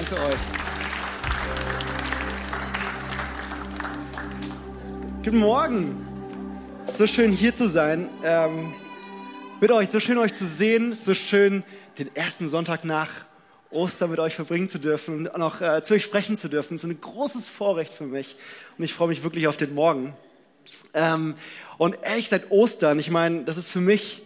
Danke euch. Guten Morgen. So schön hier zu sein. Ähm, mit euch, so schön euch zu sehen, so schön den ersten Sonntag nach Ostern mit euch verbringen zu dürfen und auch äh, zu euch sprechen zu dürfen. So ein großes Vorrecht für mich und ich freue mich wirklich auf den Morgen. Ähm, und ehrlich seit Ostern, ich meine, das ist für mich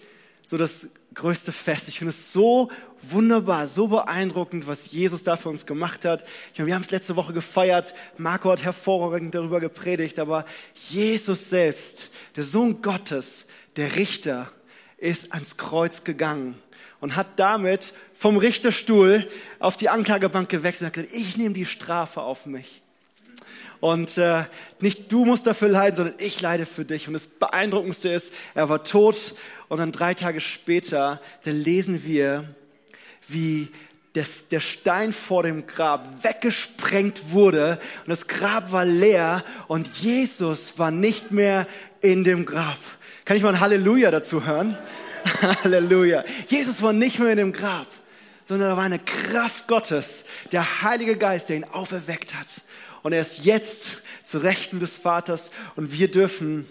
so das größte Fest. Ich finde es so wunderbar, so beeindruckend, was Jesus da für uns gemacht hat. Ich meine, wir haben es letzte Woche gefeiert. Marco hat hervorragend darüber gepredigt, aber Jesus selbst, der Sohn Gottes, der Richter, ist ans Kreuz gegangen und hat damit vom Richterstuhl auf die Anklagebank gewechselt und hat gesagt, ich nehme die Strafe auf mich. Und äh, nicht du musst dafür leiden, sondern ich leide für dich. Und das Beeindruckendste ist, er war tot und dann drei Tage später, da lesen wir, wie das, der Stein vor dem Grab weggesprengt wurde und das Grab war leer und Jesus war nicht mehr in dem Grab. Kann ich mal ein Halleluja dazu hören? Halleluja. Jesus war nicht mehr in dem Grab, sondern da war eine Kraft Gottes, der Heilige Geist, der ihn auferweckt hat. Und er ist jetzt zu Rechten des Vaters und wir dürfen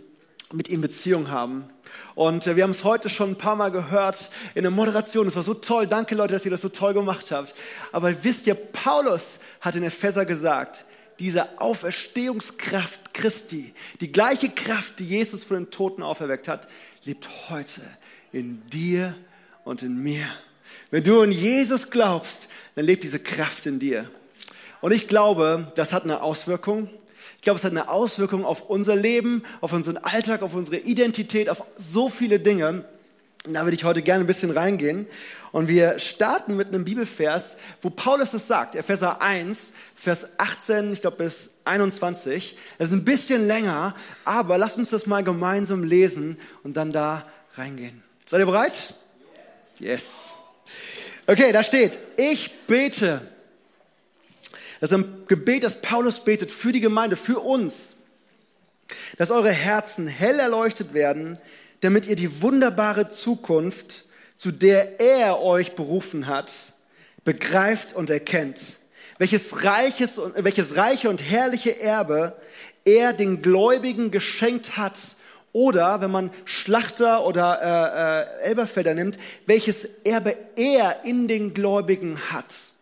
mit ihm Beziehung haben. Und äh, wir haben es heute schon ein paar Mal gehört in der Moderation. Es war so toll. Danke Leute, dass ihr das so toll gemacht habt. Aber wisst ihr, Paulus hat in Epheser gesagt, diese Auferstehungskraft Christi, die gleiche Kraft, die Jesus von den Toten auferweckt hat, lebt heute in dir und in mir. Wenn du in Jesus glaubst, dann lebt diese Kraft in dir. Und ich glaube, das hat eine Auswirkung. Ich glaube, es hat eine Auswirkung auf unser Leben, auf unseren Alltag, auf unsere Identität, auf so viele Dinge. Und da würde ich heute gerne ein bisschen reingehen. Und wir starten mit einem Bibelvers, wo Paulus es sagt, Epheser 1, Vers 18, ich glaube bis 21. Das ist ein bisschen länger, aber lasst uns das mal gemeinsam lesen und dann da reingehen. Seid ihr bereit? Yes. Okay, da steht, ich bete das ist ein Gebet, das Paulus betet für die Gemeinde, für uns, dass eure Herzen hell erleuchtet werden, damit ihr die wunderbare Zukunft, zu der er euch berufen hat, begreift und erkennt. Welches, reiches, welches reiche und herrliche Erbe er den Gläubigen geschenkt hat. Oder, wenn man Schlachter oder äh, äh, Elberfelder nimmt, welches Erbe er in den Gläubigen hat.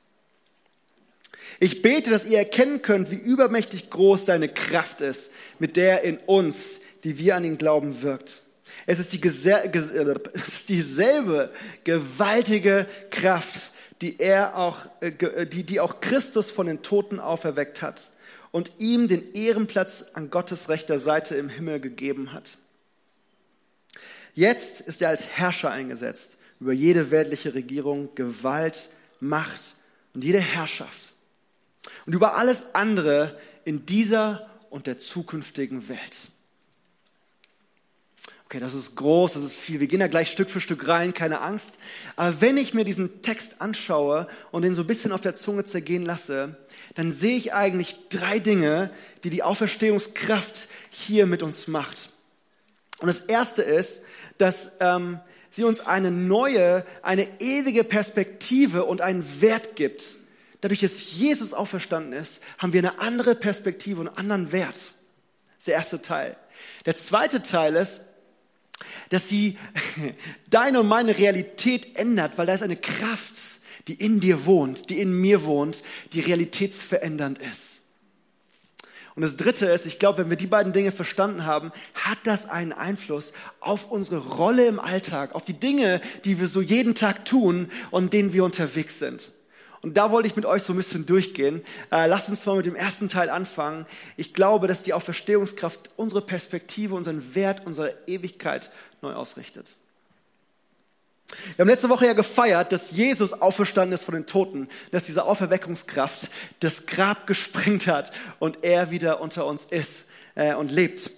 Ich bete, dass ihr erkennen könnt, wie übermächtig groß seine Kraft ist, mit der in uns, die wir an ihn glauben, wirkt. Es ist, die, es ist dieselbe gewaltige Kraft, die er auch, äh, die, die auch Christus von den Toten auferweckt hat und ihm den Ehrenplatz an Gottes rechter Seite im Himmel gegeben hat. Jetzt ist er als Herrscher eingesetzt über jede weltliche Regierung, Gewalt, Macht und jede Herrschaft und über alles andere in dieser und der zukünftigen Welt. Okay, das ist groß, das ist viel. Wir gehen da gleich Stück für Stück rein, keine Angst. Aber wenn ich mir diesen Text anschaue und den so ein bisschen auf der Zunge zergehen lasse, dann sehe ich eigentlich drei Dinge, die die Auferstehungskraft hier mit uns macht. Und das erste ist, dass ähm, sie uns eine neue, eine ewige Perspektive und einen Wert gibt dadurch, dass Jesus auferstanden ist, haben wir eine andere Perspektive und einen anderen Wert. Das ist der erste Teil. Der zweite Teil ist, dass sie deine und meine Realität ändert, weil da ist eine Kraft, die in dir wohnt, die in mir wohnt, die realitätsverändernd ist. Und das Dritte ist, ich glaube, wenn wir die beiden Dinge verstanden haben, hat das einen Einfluss auf unsere Rolle im Alltag, auf die Dinge, die wir so jeden Tag tun und denen wir unterwegs sind. Und da wollte ich mit euch so ein bisschen durchgehen. Äh, lasst uns mal mit dem ersten Teil anfangen. Ich glaube, dass die Auferstehungskraft unsere Perspektive, unseren Wert, unsere Ewigkeit neu ausrichtet. Wir haben letzte Woche ja gefeiert, dass Jesus auferstanden ist von den Toten, dass diese Auferweckungskraft das Grab gesprengt hat und er wieder unter uns ist äh, und lebt.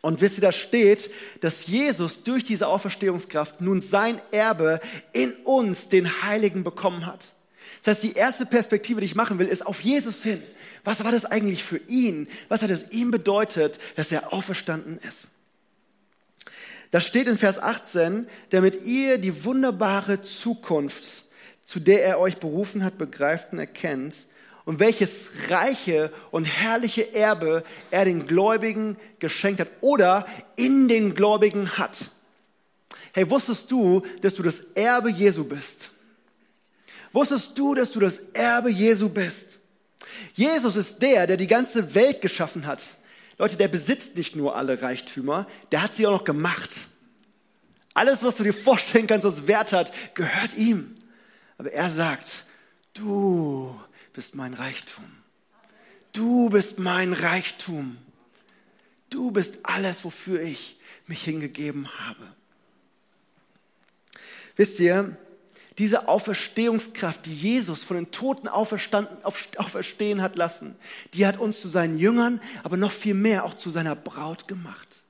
Und wisst ihr, da steht, dass Jesus durch diese Auferstehungskraft nun sein Erbe in uns, den Heiligen, bekommen hat. Das heißt, die erste Perspektive, die ich machen will, ist auf Jesus hin. Was war das eigentlich für ihn? Was hat es ihm bedeutet, dass er auferstanden ist? Da steht in Vers 18, damit ihr die wunderbare Zukunft, zu der er euch berufen hat, begreift und erkennt und welches reiche und herrliche Erbe er den Gläubigen geschenkt hat oder in den Gläubigen hat. Hey, wusstest du, dass du das Erbe Jesu bist? Wusstest du, dass du das Erbe Jesu bist? Jesus ist der, der die ganze Welt geschaffen hat. Leute, der besitzt nicht nur alle Reichtümer, der hat sie auch noch gemacht. Alles, was du dir vorstellen kannst, was Wert hat, gehört ihm. Aber er sagt, du bist mein Reichtum. Du bist mein Reichtum. Du bist alles, wofür ich mich hingegeben habe. Wisst ihr, diese Auferstehungskraft, die Jesus von den Toten auferstanden, auferstehen hat lassen, die hat uns zu seinen Jüngern, aber noch viel mehr auch zu seiner Braut gemacht.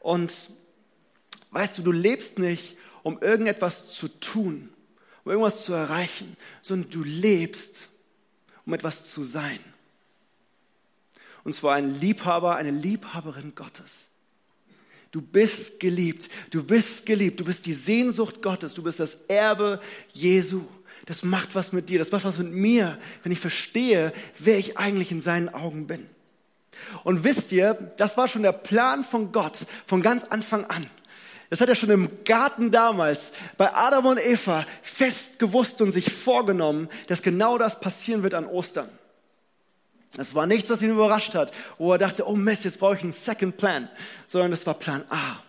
Und weißt du, du lebst nicht, um irgendetwas zu tun, um irgendwas zu erreichen, sondern du lebst, um etwas zu sein. Und zwar ein Liebhaber, eine Liebhaberin Gottes. Du bist geliebt, du bist geliebt, du bist die Sehnsucht Gottes, du bist das Erbe Jesu. Das macht was mit dir, das macht was mit mir, wenn ich verstehe, wer ich eigentlich in seinen Augen bin. Und wisst ihr, das war schon der Plan von Gott von ganz Anfang an. Das hat er schon im Garten damals bei Adam und Eva fest gewusst und sich vorgenommen, dass genau das passieren wird an Ostern. Das war nichts, was ihn überrascht hat, wo er dachte, oh Mist, jetzt brauche ich einen Second Plan, sondern das war Plan A.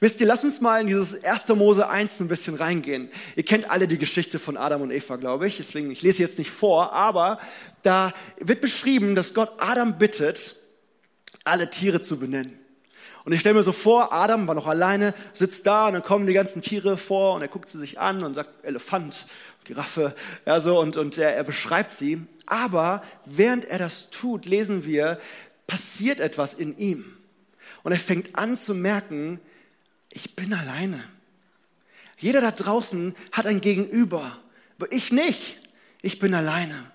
Wisst ihr, lass uns mal in dieses 1. Mose 1 ein bisschen reingehen. Ihr kennt alle die Geschichte von Adam und Eva, glaube ich. Deswegen, ich lese jetzt nicht vor, aber da wird beschrieben, dass Gott Adam bittet, alle Tiere zu benennen. Und ich stelle mir so vor, Adam war noch alleine, sitzt da und dann kommen die ganzen Tiere vor und er guckt sie sich an und sagt Elefant, Giraffe, ja so und, und er, er beschreibt sie. Aber während er das tut, lesen wir, passiert etwas in ihm. Und er fängt an zu merken, ich bin alleine. Jeder da draußen hat ein Gegenüber, aber ich nicht. Ich bin alleine.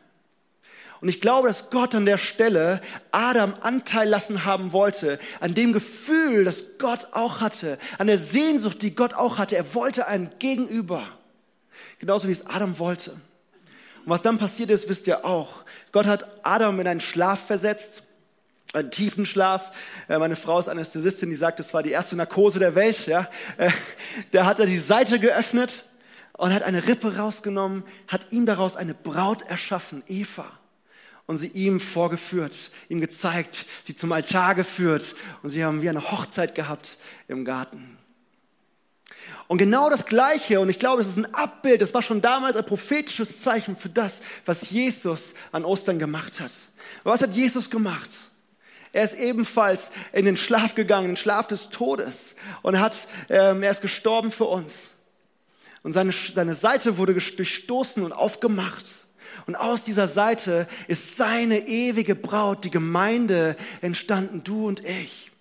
Und ich glaube, dass Gott an der Stelle Adam Anteil lassen haben wollte, an dem Gefühl, das Gott auch hatte, an der Sehnsucht, die Gott auch hatte. Er wollte ein Gegenüber. Genauso wie es Adam wollte. Und was dann passiert ist, wisst ihr auch. Gott hat Adam in einen Schlaf versetzt, einen tiefen Schlaf. Äh, meine Frau ist Anästhesistin, die sagt, das war die erste Narkose der Welt. Ja. Äh, da hat er die Seite geöffnet und hat eine Rippe rausgenommen, hat ihm daraus eine Braut erschaffen, Eva und sie ihm vorgeführt, ihm gezeigt, sie zum Altar geführt und sie haben wie eine Hochzeit gehabt im Garten. Und genau das Gleiche, und ich glaube, es ist ein Abbild, das war schon damals ein prophetisches Zeichen für das, was Jesus an Ostern gemacht hat. was hat Jesus gemacht? Er ist ebenfalls in den Schlaf gegangen, in den Schlaf des Todes und hat, ähm, er ist gestorben für uns. Und seine, seine Seite wurde durchstoßen und aufgemacht. Und aus dieser Seite ist seine ewige Braut, die Gemeinde, entstanden, du und ich.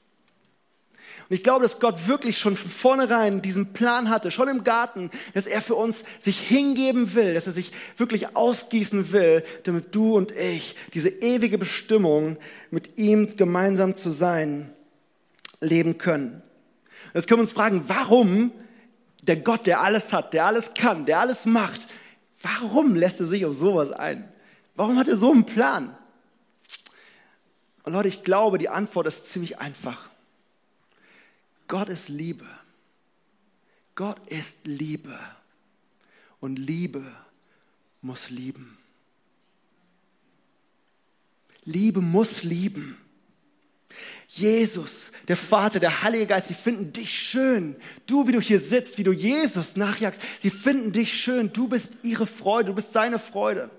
Und ich glaube, dass Gott wirklich schon von vornherein diesen Plan hatte, schon im Garten, dass er für uns sich hingeben will, dass er sich wirklich ausgießen will, damit du und ich diese ewige Bestimmung mit ihm gemeinsam zu sein, leben können. Jetzt können wir uns fragen, warum der Gott, der alles hat, der alles kann, der alles macht, Warum lässt er sich auf sowas ein? Warum hat er so einen Plan? Und Leute, ich glaube, die Antwort ist ziemlich einfach. Gott ist Liebe. Gott ist Liebe. Und Liebe muss lieben. Liebe muss lieben. Jesus, der Vater, der Heilige Geist, sie finden dich schön. Du, wie du hier sitzt, wie du Jesus nachjagst, sie finden dich schön. Du bist ihre Freude, du bist seine Freude.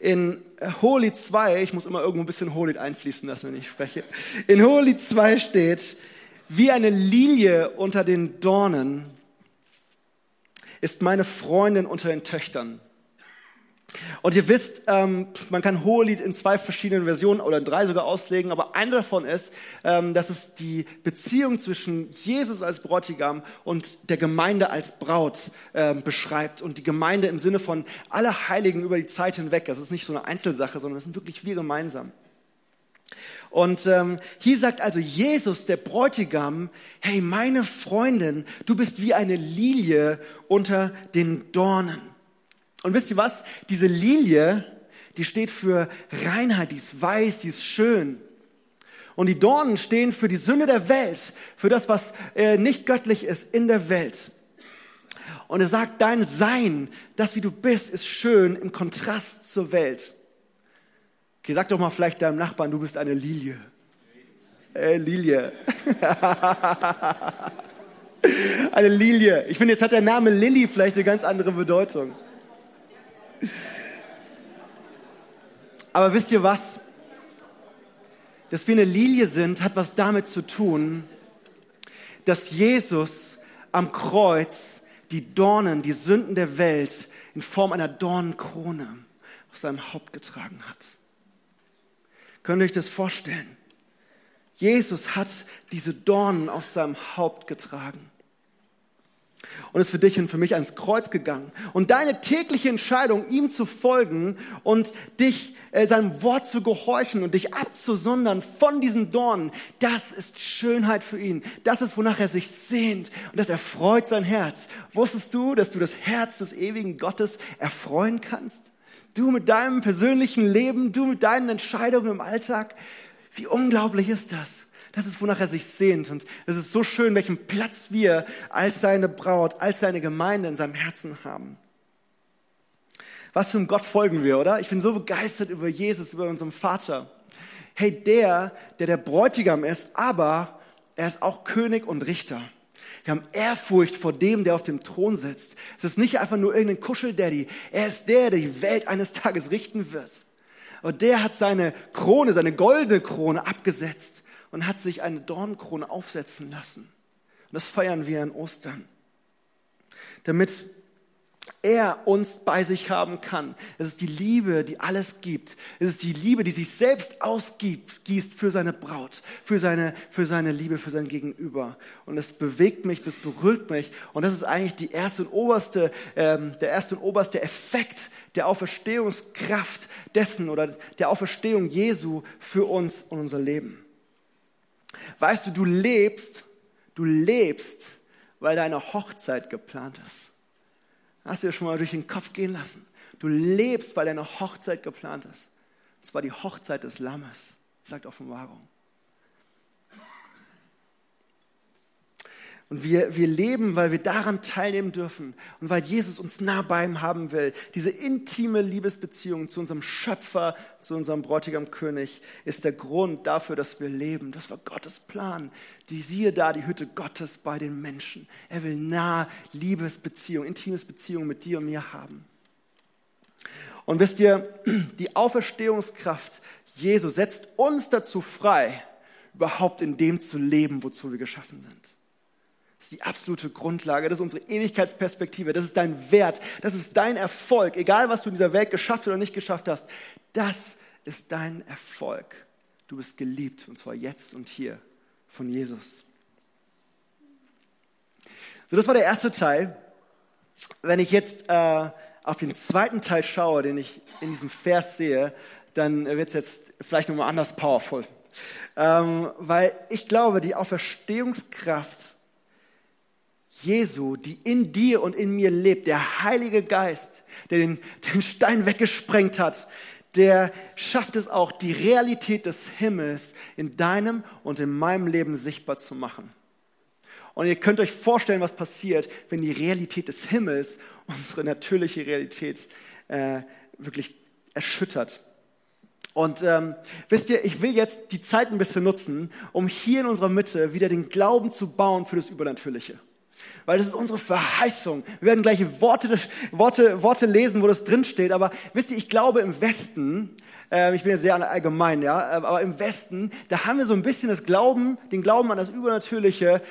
In Holy 2, ich muss immer irgendwo ein bisschen Holy einfließen lassen, wenn ich spreche. In Holy 2 steht, wie eine Lilie unter den Dornen ist meine Freundin unter den Töchtern. Und ihr wisst, ähm, man kann Hohelied in zwei verschiedenen Versionen oder in drei sogar auslegen, aber eine davon ist, ähm, dass es die Beziehung zwischen Jesus als Bräutigam und der Gemeinde als Braut ähm, beschreibt. Und die Gemeinde im Sinne von alle Heiligen über die Zeit hinweg. Das ist nicht so eine Einzelsache, sondern das sind wirklich wir gemeinsam. Und ähm, hier sagt also Jesus, der Bräutigam, hey, meine Freundin, du bist wie eine Lilie unter den Dornen. Und wisst ihr was? Diese Lilie, die steht für Reinheit, die ist weiß, die ist schön. Und die Dornen stehen für die Sünde der Welt, für das, was äh, nicht göttlich ist in der Welt. Und er sagt, dein Sein, das wie du bist, ist schön im Kontrast zur Welt. Okay, sag doch mal vielleicht deinem Nachbarn, du bist eine Lilie. Äh, Lilie. eine Lilie. Ich finde, jetzt hat der Name Lilly vielleicht eine ganz andere Bedeutung. Aber wisst ihr was? Dass wir eine Lilie sind, hat was damit zu tun, dass Jesus am Kreuz die Dornen, die Sünden der Welt in Form einer Dornenkrone auf seinem Haupt getragen hat. Könnt ihr euch das vorstellen? Jesus hat diese Dornen auf seinem Haupt getragen und ist für dich und für mich ans Kreuz gegangen. Und deine tägliche Entscheidung, ihm zu folgen und dich äh, seinem Wort zu gehorchen und dich abzusondern von diesen Dornen, das ist Schönheit für ihn. Das ist, wonach er sich sehnt und das erfreut sein Herz. Wusstest du, dass du das Herz des ewigen Gottes erfreuen kannst? Du mit deinem persönlichen Leben, du mit deinen Entscheidungen im Alltag. Wie unglaublich ist das? Das ist, wonach er sich sehnt. Und es ist so schön, welchen Platz wir als seine Braut, als seine Gemeinde in seinem Herzen haben. Was für einem Gott folgen wir, oder? Ich bin so begeistert über Jesus, über unseren Vater. Hey, der, der der Bräutigam ist, aber er ist auch König und Richter. Wir haben Ehrfurcht vor dem, der auf dem Thron sitzt. Es ist nicht einfach nur irgendein Kuscheldaddy. Er ist der, der die Welt eines Tages richten wird. Und der hat seine Krone, seine goldene Krone abgesetzt und hat sich eine Dornkrone aufsetzen lassen. Und das feiern wir an Ostern. Damit er uns bei sich haben kann. Es ist die Liebe, die alles gibt. Es ist die Liebe, die sich selbst ausgießt für seine Braut, für seine, für seine Liebe, für sein Gegenüber. Und es bewegt mich, das berührt mich. Und das ist eigentlich die erste und oberste, ähm, der erste und oberste Effekt der Auferstehungskraft dessen oder der Auferstehung Jesu für uns und unser Leben. Weißt du, du lebst, du lebst, weil deine Hochzeit geplant ist. Hast du dir schon mal durch den Kopf gehen lassen? Du lebst, weil deine Hochzeit geplant ist. Und zwar die Hochzeit des Lammes, sagt Offenbarung. Und wir, wir leben, weil wir daran teilnehmen dürfen und weil Jesus uns nah bei ihm haben will. Diese intime Liebesbeziehung zu unserem Schöpfer, zu unserem Bräutigam König ist der Grund dafür, dass wir leben. Das war Gottes Plan. Die siehe da, die Hütte Gottes bei den Menschen. Er will nah Liebesbeziehung, intimes Beziehung mit dir und mir haben. Und wisst ihr, die Auferstehungskraft Jesu setzt uns dazu frei, überhaupt in dem zu leben, wozu wir geschaffen sind. Das ist die absolute Grundlage, das ist unsere Ewigkeitsperspektive, das ist dein Wert, das ist dein Erfolg, egal was du in dieser Welt geschafft oder nicht geschafft hast. Das ist dein Erfolg. Du bist geliebt und zwar jetzt und hier von Jesus. So, das war der erste Teil. Wenn ich jetzt äh, auf den zweiten Teil schaue, den ich in diesem Vers sehe, dann wird es jetzt vielleicht nochmal anders powerful. Ähm, weil ich glaube, die Auferstehungskraft Jesu, die in dir und in mir lebt, der Heilige Geist, der den, den Stein weggesprengt hat, der schafft es auch, die Realität des Himmels in deinem und in meinem Leben sichtbar zu machen. Und ihr könnt euch vorstellen, was passiert, wenn die Realität des Himmels unsere natürliche Realität äh, wirklich erschüttert. Und ähm, wisst ihr, ich will jetzt die Zeit ein bisschen nutzen, um hier in unserer Mitte wieder den Glauben zu bauen für das Übernatürliche weil das ist unsere Verheißung. Wir werden gleich Worte, Worte, Worte lesen, wo das drinsteht, aber wisst ihr, ich glaube im Westen, äh, ich bin ja sehr allgemein, ja, äh, aber im Westen, da haben wir so ein bisschen das Glauben, den Glauben an das Übernatürliche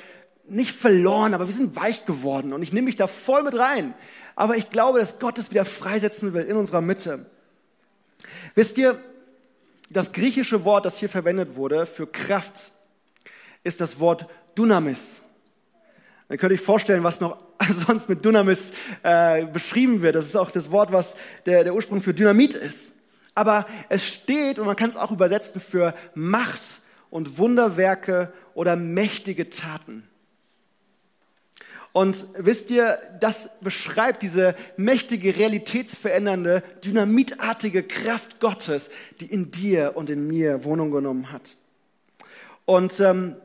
nicht verloren, aber wir sind weich geworden und ich nehme mich da voll mit rein. Aber ich glaube, dass Gott es wieder freisetzen will in unserer Mitte. Wisst ihr, das griechische Wort, das hier verwendet wurde für Kraft, ist das Wort Dunamis. Dann könnt ihr euch vorstellen, was noch sonst mit Dynamis äh, beschrieben wird. Das ist auch das Wort, was der, der Ursprung für Dynamit ist. Aber es steht, und man kann es auch übersetzen, für Macht und Wunderwerke oder mächtige Taten. Und wisst ihr, das beschreibt diese mächtige, realitätsverändernde, dynamitartige Kraft Gottes, die in dir und in mir Wohnung genommen hat. Und ähm,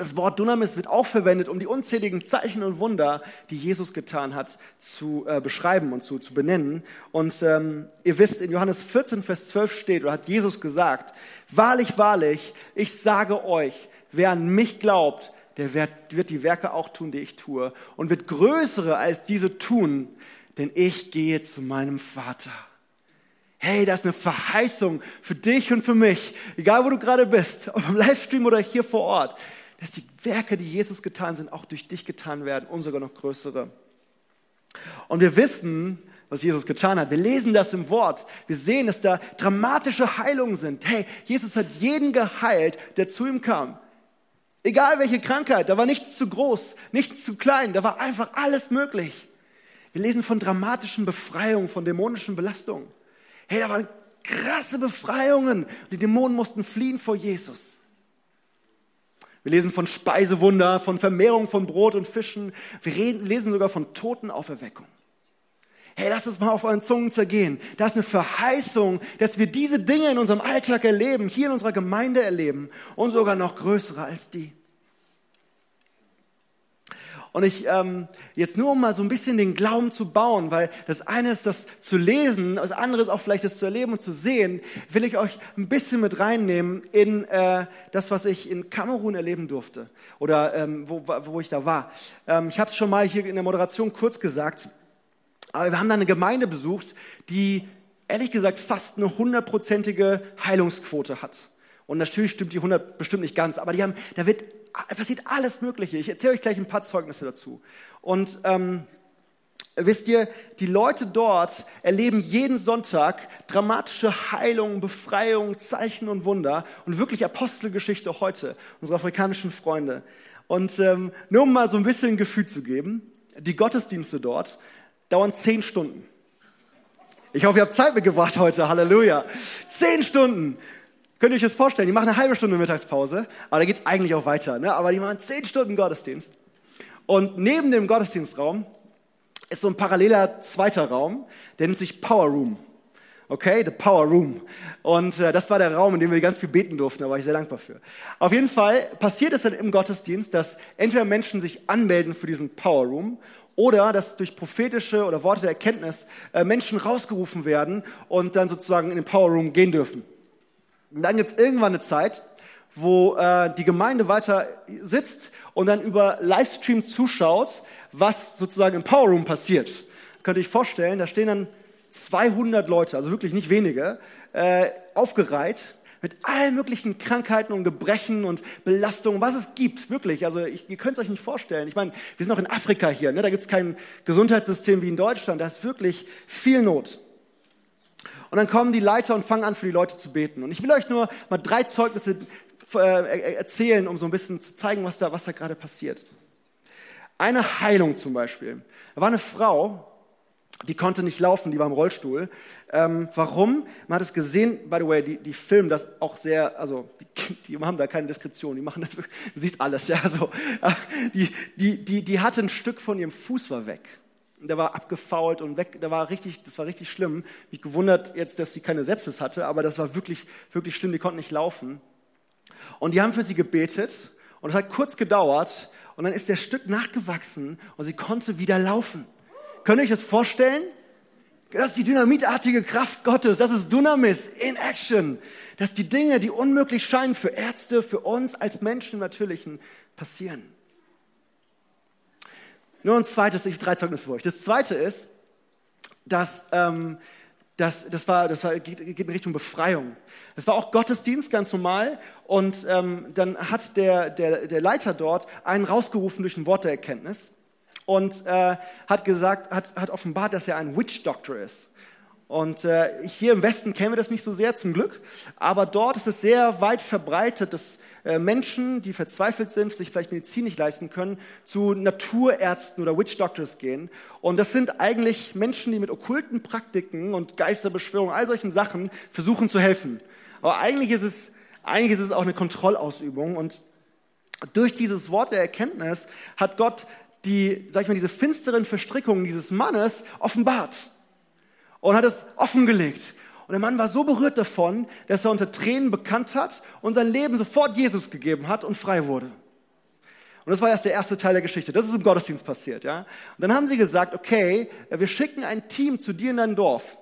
das Wort Dunamis wird auch verwendet, um die unzähligen Zeichen und Wunder, die Jesus getan hat, zu äh, beschreiben und zu, zu benennen. Und ähm, ihr wisst, in Johannes 14, Vers 12 steht, oder hat Jesus gesagt, wahrlich, wahrlich, ich sage euch, wer an mich glaubt, der wird, wird die Werke auch tun, die ich tue, und wird größere als diese tun, denn ich gehe zu meinem Vater. Hey, das ist eine Verheißung für dich und für mich, egal wo du gerade bist, ob im Livestream oder hier vor Ort dass die Werke, die Jesus getan sind, auch durch dich getan werden und sogar noch größere. Und wir wissen, was Jesus getan hat. Wir lesen das im Wort. Wir sehen, dass da dramatische Heilungen sind. Hey, Jesus hat jeden geheilt, der zu ihm kam. Egal welche Krankheit, da war nichts zu groß, nichts zu klein, da war einfach alles möglich. Wir lesen von dramatischen Befreiungen, von dämonischen Belastungen. Hey, da waren krasse Befreiungen. Die Dämonen mussten fliehen vor Jesus. Wir lesen von Speisewunder, von Vermehrung von Brot und Fischen. Wir reden, lesen sogar von Totenauferweckung. Hey, lass es mal auf euren Zungen zergehen. Das ist eine Verheißung, dass wir diese Dinge in unserem Alltag erleben, hier in unserer Gemeinde erleben und sogar noch größere als die. Und ich ähm, jetzt nur um mal so ein bisschen den Glauben zu bauen, weil das eine ist das zu lesen, das andere ist auch vielleicht das zu erleben und zu sehen, will ich euch ein bisschen mit reinnehmen in äh, das, was ich in Kamerun erleben durfte oder ähm, wo, wo ich da war. Ähm, ich habe es schon mal hier in der Moderation kurz gesagt, aber wir haben da eine Gemeinde besucht, die ehrlich gesagt fast eine hundertprozentige Heilungsquote hat. Und natürlich stimmt die 100 bestimmt nicht ganz, aber die haben, da wird passiert alles Mögliche. Ich erzähle euch gleich ein paar Zeugnisse dazu. Und ähm, wisst ihr, die Leute dort erleben jeden Sonntag dramatische Heilungen, Befreiungen, Zeichen und Wunder und wirklich Apostelgeschichte heute, unsere afrikanischen Freunde. Und ähm, nur um mal so ein bisschen ein Gefühl zu geben, die Gottesdienste dort dauern zehn Stunden. Ich hoffe, ihr habt Zeit mitgebracht heute. Halleluja. Zehn Stunden. Könnt ihr euch das vorstellen? Die machen eine halbe Stunde Mittagspause, aber da geht es eigentlich auch weiter. Ne? Aber die machen zehn Stunden Gottesdienst. Und neben dem Gottesdienstraum ist so ein paralleler zweiter Raum, der nennt sich Power Room. Okay, the Power Room. Und äh, das war der Raum, in dem wir ganz viel beten durften, da war ich sehr dankbar für. Auf jeden Fall passiert es dann im Gottesdienst, dass entweder Menschen sich anmelden für diesen Power Room oder dass durch prophetische oder Worte der Erkenntnis äh, Menschen rausgerufen werden und dann sozusagen in den Power Room gehen dürfen. Und dann gibt es irgendwann eine Zeit, wo äh, die Gemeinde weiter sitzt und dann über Livestream zuschaut, was sozusagen im Power Room passiert. Könnt ihr euch vorstellen, da stehen dann 200 Leute, also wirklich nicht wenige, äh, aufgereiht mit allen möglichen Krankheiten und Gebrechen und Belastungen, was es gibt, wirklich. Also ich, ihr könnt es euch nicht vorstellen. Ich meine, wir sind auch in Afrika hier, ne? da gibt es kein Gesundheitssystem wie in Deutschland, da ist wirklich viel Not. Und dann kommen die Leiter und fangen an, für die Leute zu beten. Und ich will euch nur mal drei Zeugnisse äh, erzählen, um so ein bisschen zu zeigen, was da, was da gerade passiert. Eine Heilung zum Beispiel. Da war eine Frau, die konnte nicht laufen, die war im Rollstuhl. Ähm, warum? Man hat es gesehen, by the way, die, die filmen das auch sehr, also die, die haben da keine Diskretion, die machen das, du siehst alles, ja, so. Die, die, die, die hatte ein Stück von ihrem Fuß war weg der war abgefault und weg, der war richtig, das war richtig schlimm. Mich gewundert jetzt, dass sie keine Sepsis hatte, aber das war wirklich, wirklich schlimm, die konnten nicht laufen. Und die haben für sie gebetet und es hat kurz gedauert und dann ist der Stück nachgewachsen und sie konnte wieder laufen. Könnt ihr euch das vorstellen? Das ist die dynamitartige Kraft Gottes. Das ist Dunamis in Action. Dass die Dinge, die unmöglich scheinen für Ärzte, für uns als Menschen im Natürlichen, passieren. Nur ein zweites, ich drei Zeugnisse für euch. Das zweite ist, dass ähm, das, das, war, das war, geht, geht, in Richtung Befreiung. Es war auch Gottesdienst, ganz normal. Und ähm, dann hat der, der, der Leiter dort einen rausgerufen durch ein Wort der Erkenntnis und äh, hat gesagt, hat, hat offenbart, dass er ein Witch Doctor ist. Und äh, hier im Westen kennen wir das nicht so sehr zum Glück, aber dort ist es sehr weit verbreitet, dass äh, Menschen, die verzweifelt sind, sich vielleicht Medizin nicht leisten können, zu Naturärzten oder Witch Doctors gehen. Und das sind eigentlich Menschen, die mit okkulten Praktiken und Geisterbeschwörungen, all solchen Sachen versuchen zu helfen. Aber eigentlich ist es, eigentlich ist es auch eine Kontrollausübung. Und durch dieses Wort der Erkenntnis hat Gott die, sag ich mal, diese finsteren Verstrickungen dieses Mannes offenbart und hat es offengelegt. Und der Mann war so berührt davon, dass er unter Tränen bekannt hat und sein Leben sofort Jesus gegeben hat und frei wurde. Und das war erst der erste Teil der Geschichte. Das ist im Gottesdienst passiert, ja. Und dann haben sie gesagt, okay, wir schicken ein Team zu dir in dein Dorf,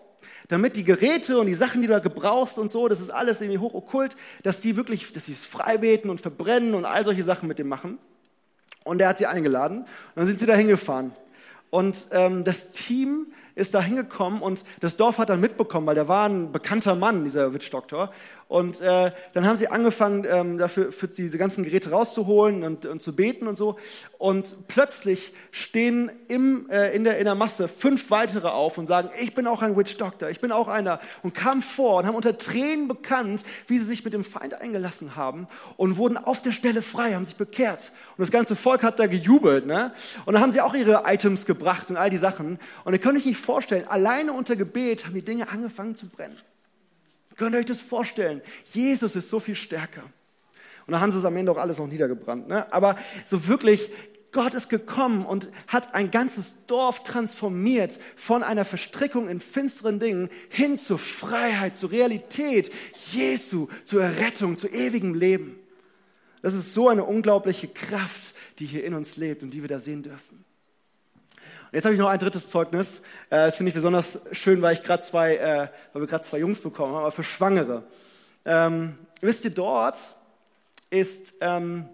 damit die Geräte und die Sachen, die du da gebrauchst und so, das ist alles irgendwie hochokkult, dass die wirklich, dass sie es freibeten und verbrennen und all solche Sachen mit dem machen. Und er hat sie eingeladen und dann sind sie da hingefahren. Und ähm, das Team ist da hingekommen und das Dorf hat dann mitbekommen, weil der war ein bekannter Mann, dieser Witchdoktor. Und äh, dann haben sie angefangen, ähm, dafür für diese ganzen Geräte rauszuholen und, und, zu beten und so. Und plötzlich stehen im, äh, in, der, in der Masse fünf weitere auf und sagen, ich bin auch ein Witchdoktor, ich bin auch einer. Und kamen vor und haben unter Tränen bekannt, wie sie sich mit dem Feind eingelassen haben und wurden auf der Stelle frei, haben sich bekehrt. Und das ganze Volk hat da gejubelt. Ne? Und dann haben sie auch ihre Items gebracht und all die Sachen. Und ihr könnt euch nicht vorstellen, alleine unter Gebet haben die Dinge angefangen zu brennen. Könnt ihr euch das vorstellen? Jesus ist so viel stärker. Und da haben sie es am Ende auch alles noch niedergebrannt. Ne? Aber so wirklich, Gott ist gekommen und hat ein ganzes Dorf transformiert von einer Verstrickung in finsteren Dingen hin zur Freiheit, zur Realität Jesu, zur Errettung, zu ewigem Leben. Das ist so eine unglaubliche Kraft, die hier in uns lebt und die wir da sehen dürfen. Jetzt habe ich noch ein drittes Zeugnis. Äh, das finde ich besonders schön, weil ich zwei, äh, weil wir gerade zwei Jungs bekommen haben, aber für Schwangere. Ähm, wisst ihr, dort ist, ähm,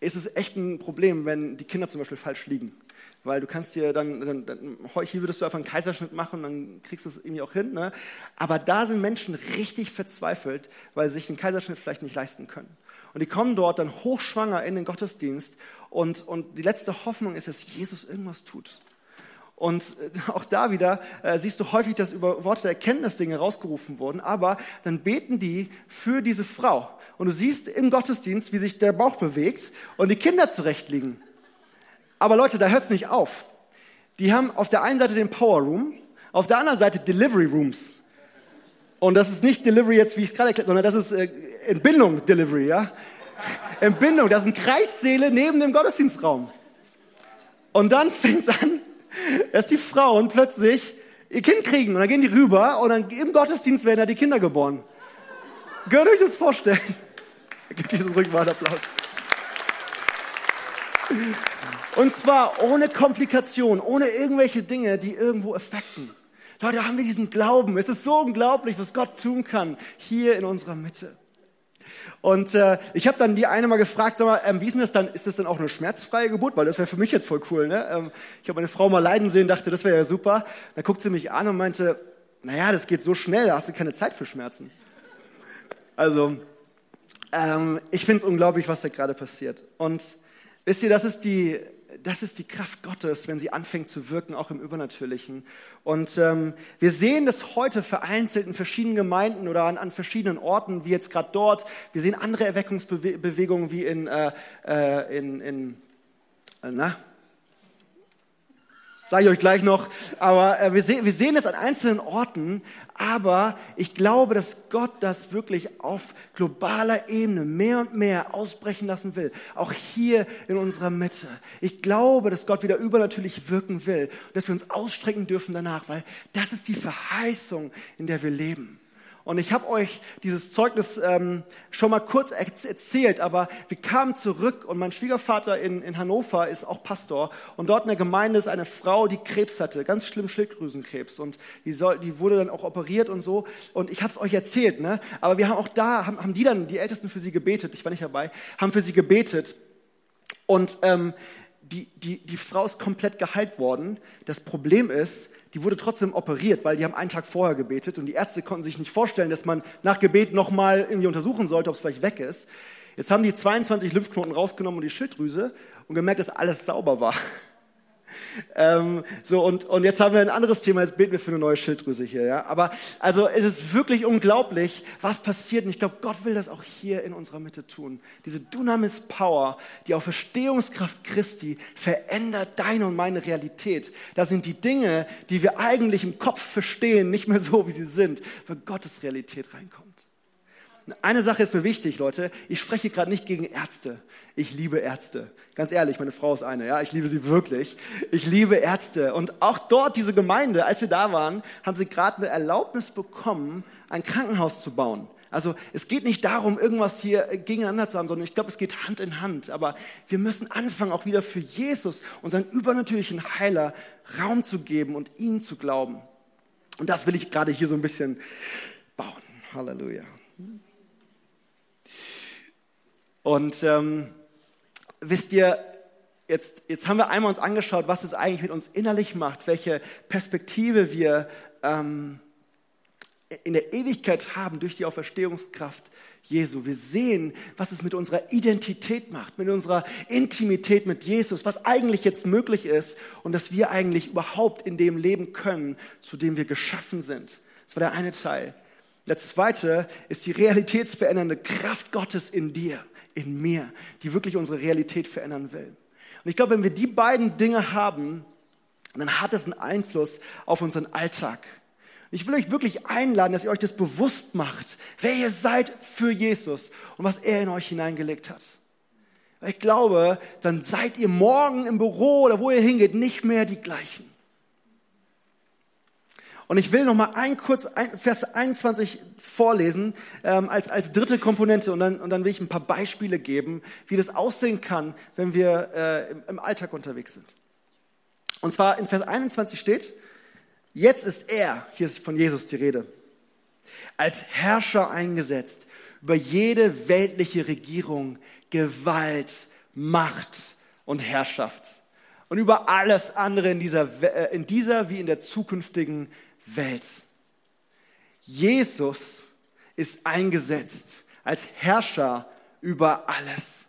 ist es echt ein Problem, wenn die Kinder zum Beispiel falsch liegen. Weil du kannst dir dann, dann, dann hier würdest du einfach einen Kaiserschnitt machen, dann kriegst du es irgendwie auch hin. Ne? Aber da sind Menschen richtig verzweifelt, weil sie sich den Kaiserschnitt vielleicht nicht leisten können. Und die kommen dort dann hochschwanger in den Gottesdienst und, und die letzte Hoffnung ist, dass Jesus irgendwas tut. Und äh, auch da wieder äh, siehst du häufig, dass über Worte der Erkenntnis Dinge rausgerufen wurden, aber dann beten die für diese Frau. Und du siehst im Gottesdienst, wie sich der Bauch bewegt und die Kinder zurechtliegen. Aber Leute, da hört es nicht auf. Die haben auf der einen Seite den Power Room, auf der anderen Seite Delivery Rooms. Und das ist nicht Delivery jetzt, wie ich es gerade erklärt, sondern das ist äh, Entbindung Delivery, ja. Entbindung, das sind Kreissäle neben dem Gottesdienstraum. Und dann fängt es an, dass die Frauen plötzlich ihr Kind kriegen und dann gehen die rüber und dann im Gottesdienst werden da die Kinder geboren. Könnt ihr euch das vorstellen? Gibt dieses Rückwartapplaus. Und zwar ohne Komplikation, ohne irgendwelche Dinge, die irgendwo effekten. Leute, haben wir diesen Glauben. Es ist so unglaublich, was Gott tun kann hier in unserer Mitte. Und äh, ich habe dann die eine mal gefragt, sag mal, ähm, wie ist das dann? Ist das dann auch eine schmerzfreie Geburt? Weil das wäre für mich jetzt voll cool. Ne? Ähm, ich habe meine Frau mal leiden sehen, dachte, das wäre ja super. Dann guckt sie mich an und meinte, naja, das geht so schnell, da hast du keine Zeit für Schmerzen. Also, ähm, ich finde es unglaublich, was da gerade passiert. Und wisst ihr, das ist die das ist die Kraft Gottes, wenn sie anfängt zu wirken, auch im Übernatürlichen. Und ähm, wir sehen das heute vereinzelt in verschiedenen Gemeinden oder an, an verschiedenen Orten, wie jetzt gerade dort. Wir sehen andere Erweckungsbewegungen wie in, äh, äh in, in na, Sage ich euch gleich noch. Aber äh, wir, sehen, wir sehen es an einzelnen Orten. Aber ich glaube, dass Gott das wirklich auf globaler Ebene mehr und mehr ausbrechen lassen will. Auch hier in unserer Mitte. Ich glaube, dass Gott wieder übernatürlich wirken will. Dass wir uns ausstrecken dürfen danach. Weil das ist die Verheißung, in der wir leben. Und ich habe euch dieses Zeugnis ähm, schon mal kurz erzählt, aber wir kamen zurück und mein Schwiegervater in, in Hannover ist auch Pastor. Und dort in der Gemeinde ist eine Frau, die Krebs hatte, ganz schlimm Schilddrüsenkrebs. Und die, soll, die wurde dann auch operiert und so. Und ich habe es euch erzählt, ne? aber wir haben auch da, haben, haben die dann, die Ältesten für sie gebetet, ich war nicht dabei, haben für sie gebetet. Und ähm, die, die, die Frau ist komplett geheilt worden. Das Problem ist, die wurde trotzdem operiert, weil die haben einen Tag vorher gebetet und die Ärzte konnten sich nicht vorstellen, dass man nach Gebet nochmal irgendwie untersuchen sollte, ob es vielleicht weg ist. Jetzt haben die 22 Lymphknoten rausgenommen und die Schilddrüse und gemerkt, dass alles sauber war. Ähm, so, und, und jetzt haben wir ein anderes Thema, jetzt beten wir für eine neue Schilddrüse hier. Ja? Aber also es ist wirklich unglaublich, was passiert. Und ich glaube, Gott will das auch hier in unserer Mitte tun. Diese Dunamis Power, die auf Verstehungskraft Christi verändert deine und meine Realität. Da sind die Dinge, die wir eigentlich im Kopf verstehen, nicht mehr so, wie sie sind, weil Gottes Realität reinkommt. Eine Sache ist mir wichtig, Leute. Ich spreche gerade nicht gegen Ärzte. Ich liebe Ärzte. Ganz ehrlich, meine Frau ist eine, ja. Ich liebe sie wirklich. Ich liebe Ärzte. Und auch dort, diese Gemeinde, als wir da waren, haben sie gerade eine Erlaubnis bekommen, ein Krankenhaus zu bauen. Also es geht nicht darum, irgendwas hier gegeneinander zu haben, sondern ich glaube, es geht Hand in Hand. Aber wir müssen anfangen, auch wieder für Jesus, unseren übernatürlichen Heiler, Raum zu geben und ihn zu glauben. Und das will ich gerade hier so ein bisschen bauen. Halleluja. Und ähm, wisst ihr, jetzt, jetzt haben wir einmal uns angeschaut, was es eigentlich mit uns innerlich macht, welche Perspektive wir ähm, in der Ewigkeit haben durch die Auferstehungskraft Jesu. Wir sehen, was es mit unserer Identität macht, mit unserer Intimität mit Jesus, was eigentlich jetzt möglich ist und dass wir eigentlich überhaupt in dem leben können, zu dem wir geschaffen sind. Das war der eine Teil. Der zweite ist die realitätsverändernde Kraft Gottes in dir in mir, die wirklich unsere Realität verändern will. Und ich glaube, wenn wir die beiden Dinge haben, dann hat es einen Einfluss auf unseren Alltag. Ich will euch wirklich einladen, dass ihr euch das bewusst macht, wer ihr seid für Jesus und was er in euch hineingelegt hat. Ich glaube, dann seid ihr morgen im Büro oder wo ihr hingeht nicht mehr die gleichen. Und ich will noch mal ein kurz ein, Vers 21 vorlesen ähm, als, als dritte Komponente und dann, und dann will ich ein paar Beispiele geben, wie das aussehen kann, wenn wir äh, im, im Alltag unterwegs sind. Und zwar in Vers 21 steht, jetzt ist er, hier ist von Jesus die Rede, als Herrscher eingesetzt über jede weltliche Regierung, Gewalt, Macht und Herrschaft und über alles andere in dieser, äh, in dieser wie in der zukünftigen Welt. Jesus ist eingesetzt als Herrscher über alles.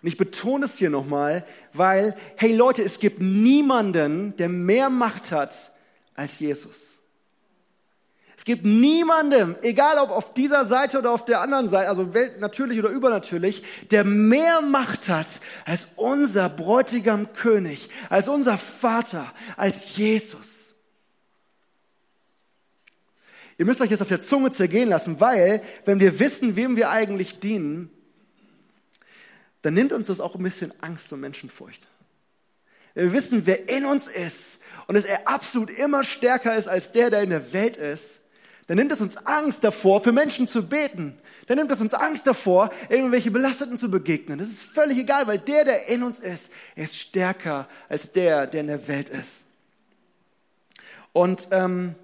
Und ich betone es hier nochmal, weil, hey Leute, es gibt niemanden, der mehr Macht hat als Jesus. Es gibt niemanden, egal ob auf dieser Seite oder auf der anderen Seite, also natürlich oder übernatürlich, der mehr Macht hat als unser Bräutigam König, als unser Vater, als Jesus. Ihr müsst euch das auf der Zunge zergehen lassen, weil wenn wir wissen, wem wir eigentlich dienen, dann nimmt uns das auch ein bisschen Angst und Menschenfurcht. Wir wissen, wer in uns ist und dass er absolut immer stärker ist als der, der in der Welt ist, dann nimmt es uns Angst davor, für Menschen zu beten. Dann nimmt es uns Angst davor, irgendwelche Belasteten zu begegnen. Das ist völlig egal, weil der, der in uns ist, ist stärker als der, der in der Welt ist. Und ähm,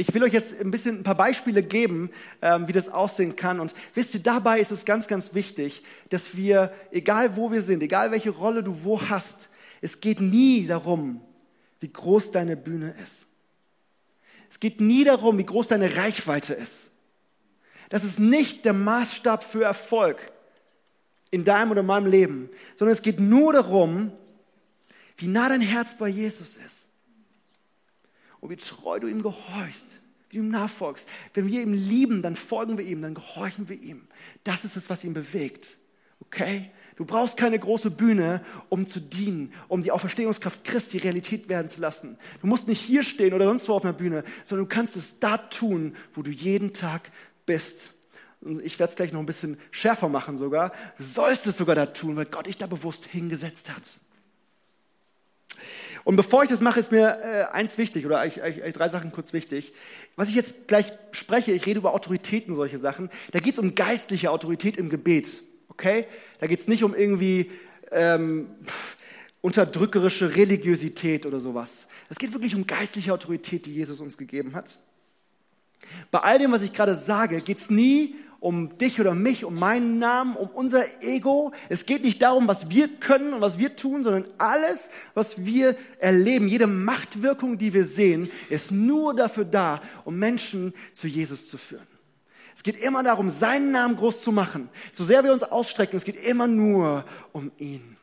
ich will euch jetzt ein bisschen ein paar Beispiele geben, ähm, wie das aussehen kann. Und wisst ihr, dabei ist es ganz, ganz wichtig, dass wir, egal wo wir sind, egal welche Rolle du wo hast, es geht nie darum, wie groß deine Bühne ist. Es geht nie darum, wie groß deine Reichweite ist. Das ist nicht der Maßstab für Erfolg in deinem oder meinem Leben, sondern es geht nur darum, wie nah dein Herz bei Jesus ist und wie treu du ihm gehorchst, wie du ihm nachfolgst. Wenn wir ihm lieben, dann folgen wir ihm, dann gehorchen wir ihm. Das ist es, was ihn bewegt. Okay? Du brauchst keine große Bühne, um zu dienen, um die Auferstehungskraft Christi Realität werden zu lassen. Du musst nicht hier stehen oder sonst wo auf einer Bühne, sondern du kannst es da tun, wo du jeden Tag bist. Und ich werde es gleich noch ein bisschen schärfer machen sogar. Du sollst es sogar da tun, weil Gott dich da bewusst hingesetzt hat. Und bevor ich das mache, ist mir äh, eins wichtig, oder eigentlich, eigentlich drei Sachen kurz wichtig. Was ich jetzt gleich spreche, ich rede über Autoritäten, solche Sachen. Da geht es um geistliche Autorität im Gebet. Okay? Da geht es nicht um irgendwie ähm, unterdrückerische Religiosität oder sowas. Es geht wirklich um geistliche Autorität, die Jesus uns gegeben hat. Bei all dem, was ich gerade sage, geht es nie um dich oder mich, um meinen Namen, um unser Ego. Es geht nicht darum, was wir können und was wir tun, sondern alles, was wir erleben, jede Machtwirkung, die wir sehen, ist nur dafür da, um Menschen zu Jesus zu führen. Es geht immer darum, seinen Namen groß zu machen. So sehr wir uns ausstrecken, es geht immer nur um ihn.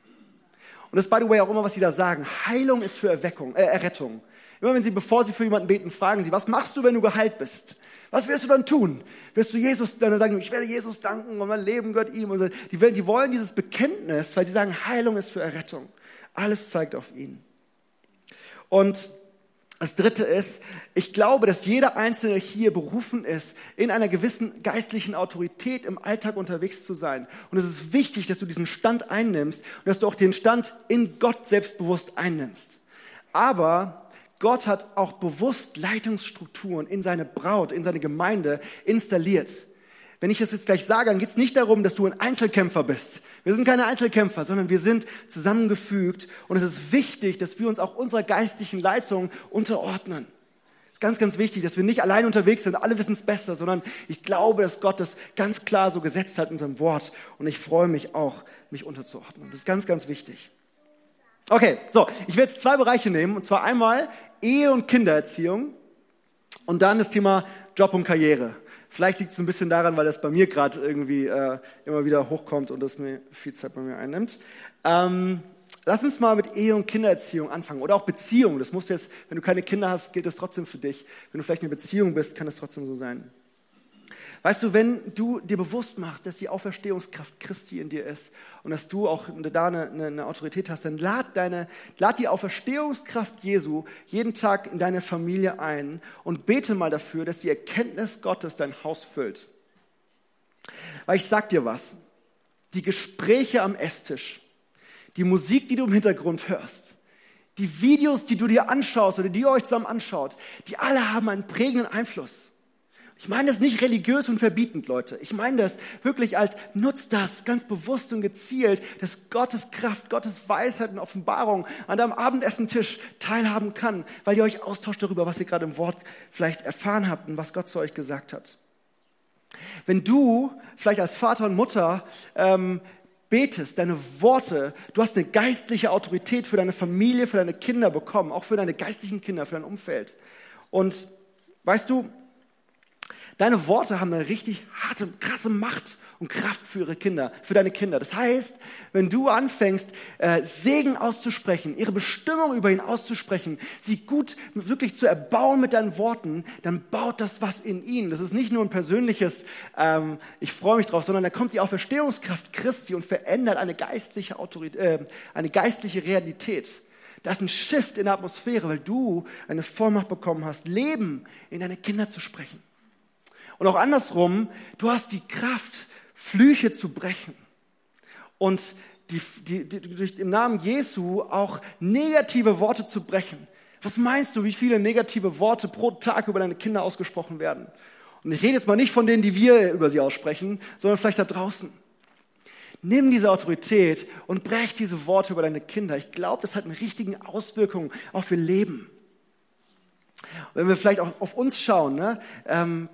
Und das ist, by the way, auch immer, was sie da sagen. Heilung ist für Erweckung, äh, Errettung. Immer wenn sie, bevor sie für jemanden beten, fragen sie, was machst du, wenn du geheilt bist? Was wirst du dann tun? Wirst du Jesus dann sagen, ich werde Jesus danken und mein Leben gehört ihm. Und die, die wollen dieses Bekenntnis, weil sie sagen, Heilung ist für Errettung. Alles zeigt auf ihn. Und das dritte ist, ich glaube, dass jeder Einzelne hier berufen ist, in einer gewissen geistlichen Autorität im Alltag unterwegs zu sein. Und es ist wichtig, dass du diesen Stand einnimmst und dass du auch den Stand in Gott selbstbewusst einnimmst. Aber Gott hat auch bewusst Leitungsstrukturen in seine Braut, in seine Gemeinde installiert. Wenn ich das jetzt gleich sage, dann geht es nicht darum, dass du ein Einzelkämpfer bist. Wir sind keine Einzelkämpfer, sondern wir sind zusammengefügt. Und es ist wichtig, dass wir uns auch unserer geistlichen Leitung unterordnen. Ist ganz, ganz wichtig, dass wir nicht allein unterwegs sind, alle wissen es besser, sondern ich glaube, dass Gott das ganz klar so gesetzt hat in seinem Wort. Und ich freue mich auch, mich unterzuordnen. Das ist ganz, ganz wichtig. Okay, so, ich will jetzt zwei Bereiche nehmen, und zwar einmal Ehe und Kindererziehung und dann das Thema Job und Karriere. Vielleicht liegt es ein bisschen daran, weil das bei mir gerade irgendwie äh, immer wieder hochkommt und das mir viel Zeit bei mir einnimmt. Ähm, lass uns mal mit Ehe und Kindererziehung anfangen oder auch Beziehung. Das muss jetzt, wenn du keine Kinder hast, gilt das trotzdem für dich. Wenn du vielleicht in einer Beziehung bist, kann das trotzdem so sein. Weißt du, wenn du dir bewusst machst, dass die Auferstehungskraft Christi in dir ist und dass du auch da eine, eine, Autorität hast, dann lad, deine, lad die Auferstehungskraft Jesu jeden Tag in deine Familie ein und bete mal dafür, dass die Erkenntnis Gottes dein Haus füllt. Weil ich sag dir was, die Gespräche am Esstisch, die Musik, die du im Hintergrund hörst, die Videos, die du dir anschaust oder die ihr euch zusammen anschaut, die alle haben einen prägenden Einfluss. Ich meine das nicht religiös und verbietend, Leute. Ich meine das wirklich als nutzt das ganz bewusst und gezielt, dass Gottes Kraft, Gottes Weisheit und Offenbarung an deinem Abendessentisch teilhaben kann, weil ihr euch austauscht darüber, was ihr gerade im Wort vielleicht erfahren habt und was Gott zu euch gesagt hat. Wenn du vielleicht als Vater und Mutter ähm, betest, deine Worte, du hast eine geistliche Autorität für deine Familie, für deine Kinder bekommen, auch für deine geistlichen Kinder, für dein Umfeld. Und weißt du, Deine Worte haben eine richtig harte, krasse Macht und Kraft für ihre Kinder, für deine Kinder. Das heißt, wenn du anfängst, äh, Segen auszusprechen, ihre Bestimmung über ihn auszusprechen, sie gut wirklich zu erbauen mit deinen Worten, dann baut das was in ihnen. Das ist nicht nur ein persönliches, ähm, ich freue mich drauf, sondern da kommt die Auferstehungskraft Christi und verändert eine geistliche Autorität, äh, eine geistliche Realität. Das ist ein Shift in der Atmosphäre, weil du eine Vollmacht bekommen hast, Leben in deine Kinder zu sprechen. Und auch andersrum, du hast die Kraft, Flüche zu brechen. Und die, die, die, durch im Namen Jesu auch negative Worte zu brechen. Was meinst du, wie viele negative Worte pro Tag über deine Kinder ausgesprochen werden? Und ich rede jetzt mal nicht von denen, die wir über sie aussprechen, sondern vielleicht da draußen. Nimm diese Autorität und brech diese Worte über deine Kinder. Ich glaube, das hat eine richtige Auswirkung auch für Leben. Wenn wir vielleicht auch auf uns schauen, ne? Ähm,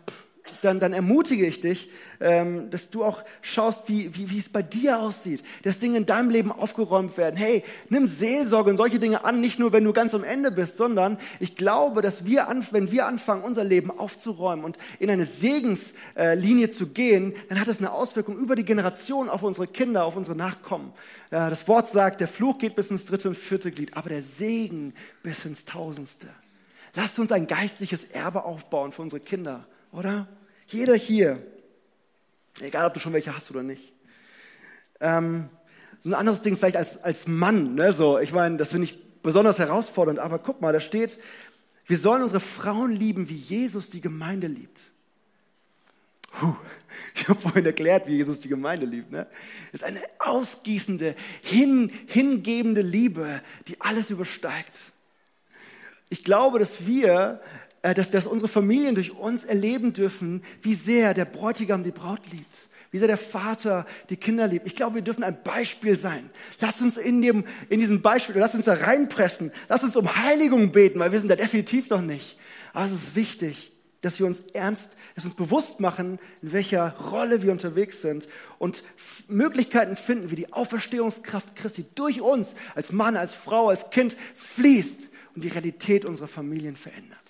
dann, dann ermutige ich dich, ähm, dass du auch schaust, wie, wie, wie es bei dir aussieht, dass Dinge in deinem Leben aufgeräumt werden. Hey, nimm Seelsorge und solche Dinge an, nicht nur, wenn du ganz am Ende bist, sondern ich glaube, dass wir, an, wenn wir anfangen, unser Leben aufzuräumen und in eine Segenslinie zu gehen, dann hat das eine Auswirkung über die Generation auf unsere Kinder, auf unsere Nachkommen. Das Wort sagt, der Fluch geht bis ins dritte und vierte Glied, aber der Segen bis ins tausendste. Lasst uns ein geistliches Erbe aufbauen für unsere Kinder oder? Jeder hier, egal ob du schon welche hast oder nicht. Ähm, so ein anderes Ding vielleicht als, als Mann, ne? so, ich meine, das finde ich besonders herausfordernd, aber guck mal, da steht, wir sollen unsere Frauen lieben, wie Jesus die Gemeinde liebt. Puh, ich habe vorhin erklärt, wie Jesus die Gemeinde liebt. Ne? Das ist eine ausgießende, hin, hingebende Liebe, die alles übersteigt. Ich glaube, dass wir dass, dass unsere Familien durch uns erleben dürfen, wie sehr der Bräutigam die Braut liebt, wie sehr der Vater die Kinder liebt. Ich glaube, wir dürfen ein Beispiel sein. Lass uns in, dem, in diesem Beispiel, lass uns da reinpressen, lass uns um Heiligung beten, weil wir sind da definitiv noch nicht. Aber es ist wichtig, dass wir uns ernst, dass wir uns bewusst machen, in welcher Rolle wir unterwegs sind und Möglichkeiten finden, wie die Auferstehungskraft Christi durch uns als Mann, als Frau, als Kind fließt und die Realität unserer Familien verändert.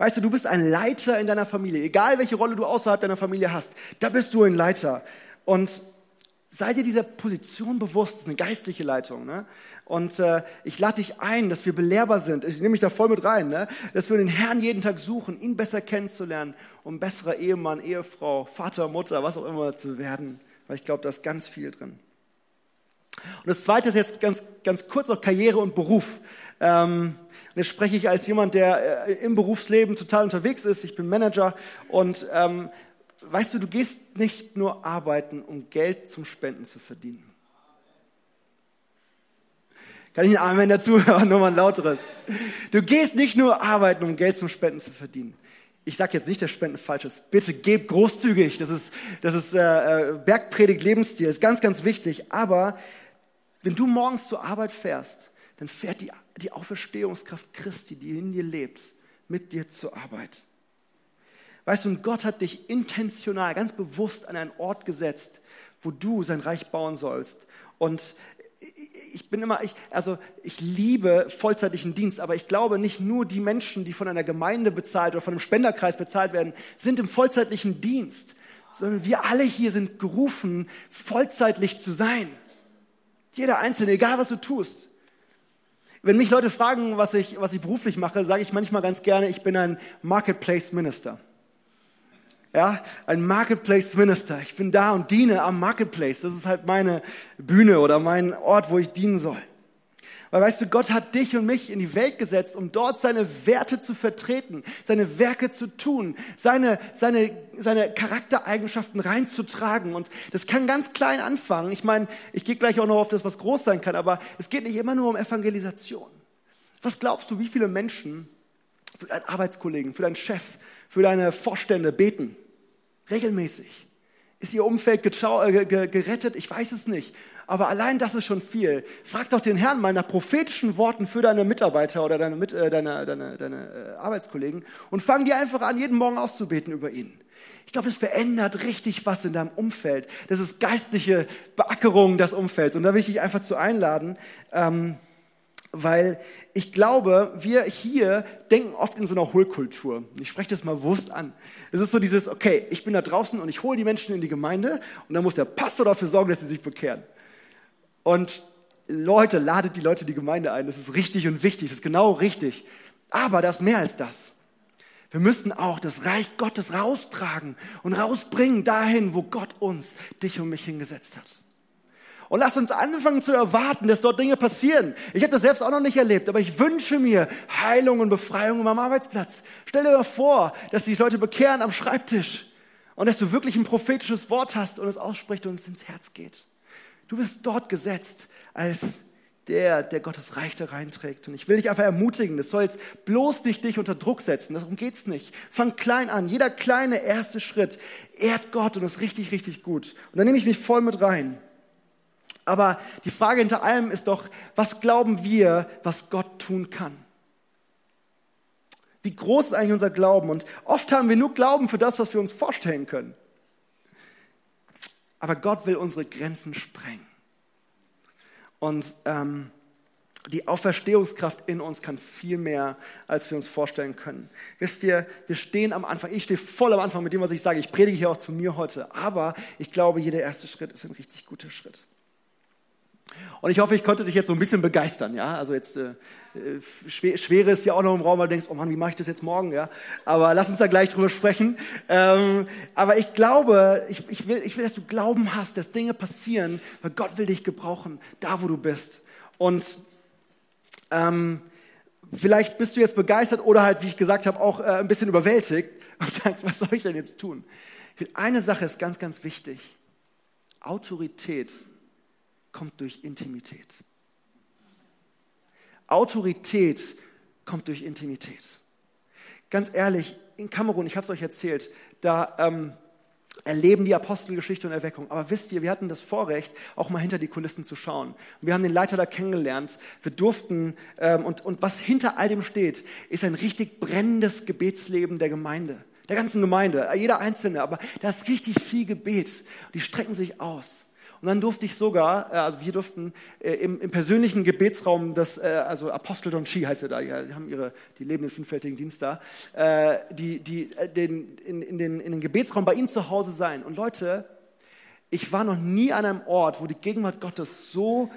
Weißt du, du bist ein Leiter in deiner Familie. Egal welche Rolle du außerhalb deiner Familie hast, da bist du ein Leiter. Und sei dir dieser Position bewusst, das ist eine geistliche Leitung. Ne? Und äh, ich lade dich ein, dass wir belehrbar sind. Ich nehme mich da voll mit rein, ne? dass wir den Herrn jeden Tag suchen, ihn besser kennenzulernen, um besserer Ehemann, Ehefrau, Vater, Mutter, was auch immer zu werden. Weil ich glaube, da ist ganz viel drin. Und das Zweite ist jetzt ganz, ganz kurz noch Karriere und Beruf. Ähm, und jetzt spreche ich als jemand, der äh, im Berufsleben total unterwegs ist. Ich bin Manager und ähm, weißt du, du gehst nicht nur arbeiten, um Geld zum Spenden zu verdienen. Kann ich einen Amen dazu hören? Nur mal ein lauteres. Du gehst nicht nur arbeiten, um Geld zum Spenden zu verdienen. Ich sage jetzt nicht, dass Spenden falsch ist. Bitte gebt großzügig. Das ist, das ist äh, äh Bergpredigt Lebensstil. Das ist ganz, ganz wichtig. Aber wenn du morgens zur Arbeit fährst, dann fährt die, die Auferstehungskraft Christi, die in dir lebt, mit dir zur Arbeit. Weißt du, und Gott hat dich intentional, ganz bewusst an einen Ort gesetzt, wo du sein Reich bauen sollst. Und ich bin immer, ich, also ich liebe vollzeitlichen Dienst, aber ich glaube nicht nur die Menschen, die von einer Gemeinde bezahlt oder von einem Spenderkreis bezahlt werden, sind im vollzeitlichen Dienst, sondern wir alle hier sind gerufen, vollzeitlich zu sein. Jeder Einzelne, egal was du tust. Wenn mich Leute fragen, was ich, was ich beruflich mache, sage ich manchmal ganz gerne, ich bin ein Marketplace Minister ja, ein Marketplace Minister. Ich bin da und diene am Marketplace. Das ist halt meine Bühne oder mein Ort, wo ich dienen soll. Weil weißt du, Gott hat dich und mich in die Welt gesetzt, um dort seine Werte zu vertreten, seine Werke zu tun, seine, seine, seine Charaktereigenschaften reinzutragen. Und das kann ganz klein anfangen. Ich meine, ich gehe gleich auch noch auf das, was groß sein kann, aber es geht nicht immer nur um Evangelisation. Was glaubst du, wie viele Menschen für deinen Arbeitskollegen, für deinen Chef, für deine Vorstände beten? Regelmäßig. Ist ihr Umfeld äh, gerettet? Ich weiß es nicht. Aber allein das ist schon viel. Frag doch den Herrn mal nach prophetischen Worten für deine Mitarbeiter oder deine, äh, deine, deine, deine äh, Arbeitskollegen und fang die einfach an, jeden Morgen auszubeten über ihn. Ich glaube, das verändert richtig was in deinem Umfeld. Das ist geistliche Beackerung des Umfelds. Und da will ich dich einfach zu einladen. Ähm, weil ich glaube, wir hier denken oft in so einer Hohlkultur. Ich spreche das mal bewusst an. Es ist so dieses, okay, ich bin da draußen und ich hole die Menschen in die Gemeinde und dann muss der Pastor dafür sorgen, dass sie sich bekehren. Und Leute, ladet die Leute in die Gemeinde ein. Das ist richtig und wichtig, das ist genau richtig. Aber das ist mehr als das. Wir müssen auch das Reich Gottes raustragen und rausbringen dahin, wo Gott uns, dich und mich hingesetzt hat. Und lass uns anfangen zu erwarten, dass dort Dinge passieren. Ich habe das selbst auch noch nicht erlebt, aber ich wünsche mir Heilung und Befreiung am Arbeitsplatz. Stell dir mal vor, dass die Leute bekehren am Schreibtisch und dass du wirklich ein prophetisches Wort hast und es ausspricht und es ins Herz geht. Du bist dort gesetzt als der, der Gottes Reich da reinträgt. Und ich will dich einfach ermutigen, das soll jetzt bloß nicht dich unter Druck setzen, darum geht's nicht. Fang klein an, jeder kleine erste Schritt ehrt Gott und ist richtig, richtig gut. Und dann nehme ich mich voll mit rein. Aber die Frage hinter allem ist doch, was glauben wir, was Gott tun kann? Wie groß ist eigentlich unser Glauben? Und oft haben wir nur Glauben für das, was wir uns vorstellen können. Aber Gott will unsere Grenzen sprengen. Und ähm, die Auferstehungskraft in uns kann viel mehr, als wir uns vorstellen können. Wisst ihr, wir stehen am Anfang, ich stehe voll am Anfang mit dem, was ich sage. Ich predige hier auch zu mir heute. Aber ich glaube, jeder erste Schritt ist ein richtig guter Schritt. Und ich hoffe, ich konnte dich jetzt so ein bisschen begeistern, ja. Also jetzt äh, schwer, Schwere ist ja auch noch im Raum, weil du denkst, oh Mann, wie mache ich das jetzt morgen, ja. Aber lass uns da gleich drüber sprechen. Ähm, aber ich glaube, ich, ich, will, ich will, dass du Glauben hast, dass Dinge passieren, weil Gott will dich gebrauchen, da wo du bist. Und ähm, vielleicht bist du jetzt begeistert oder halt, wie ich gesagt habe, auch äh, ein bisschen überwältigt und sagst, was soll ich denn jetzt tun? Eine Sache ist ganz, ganz wichtig. Autorität kommt durch Intimität. Autorität kommt durch Intimität. Ganz ehrlich, in Kamerun, ich habe es euch erzählt, da ähm, erleben die Apostelgeschichte und Erweckung. Aber wisst ihr, wir hatten das Vorrecht, auch mal hinter die Kulissen zu schauen. wir haben den Leiter da kennengelernt. Wir durften, ähm, und, und was hinter all dem steht, ist ein richtig brennendes Gebetsleben der Gemeinde, der ganzen Gemeinde, jeder Einzelne. Aber da ist richtig viel Gebet. Die strecken sich aus. Und dann durfte ich sogar, äh, also wir durften äh, im, im persönlichen Gebetsraum, das, äh, also Apostel Don Chi heißt er da, die haben ihre, die leben den fünffältigen Dienst da, die, die, den, in, in, den, in den Gebetsraum bei ihm zu Hause sein. Und Leute, ich war noch nie an einem Ort, wo die Gegenwart Gottes so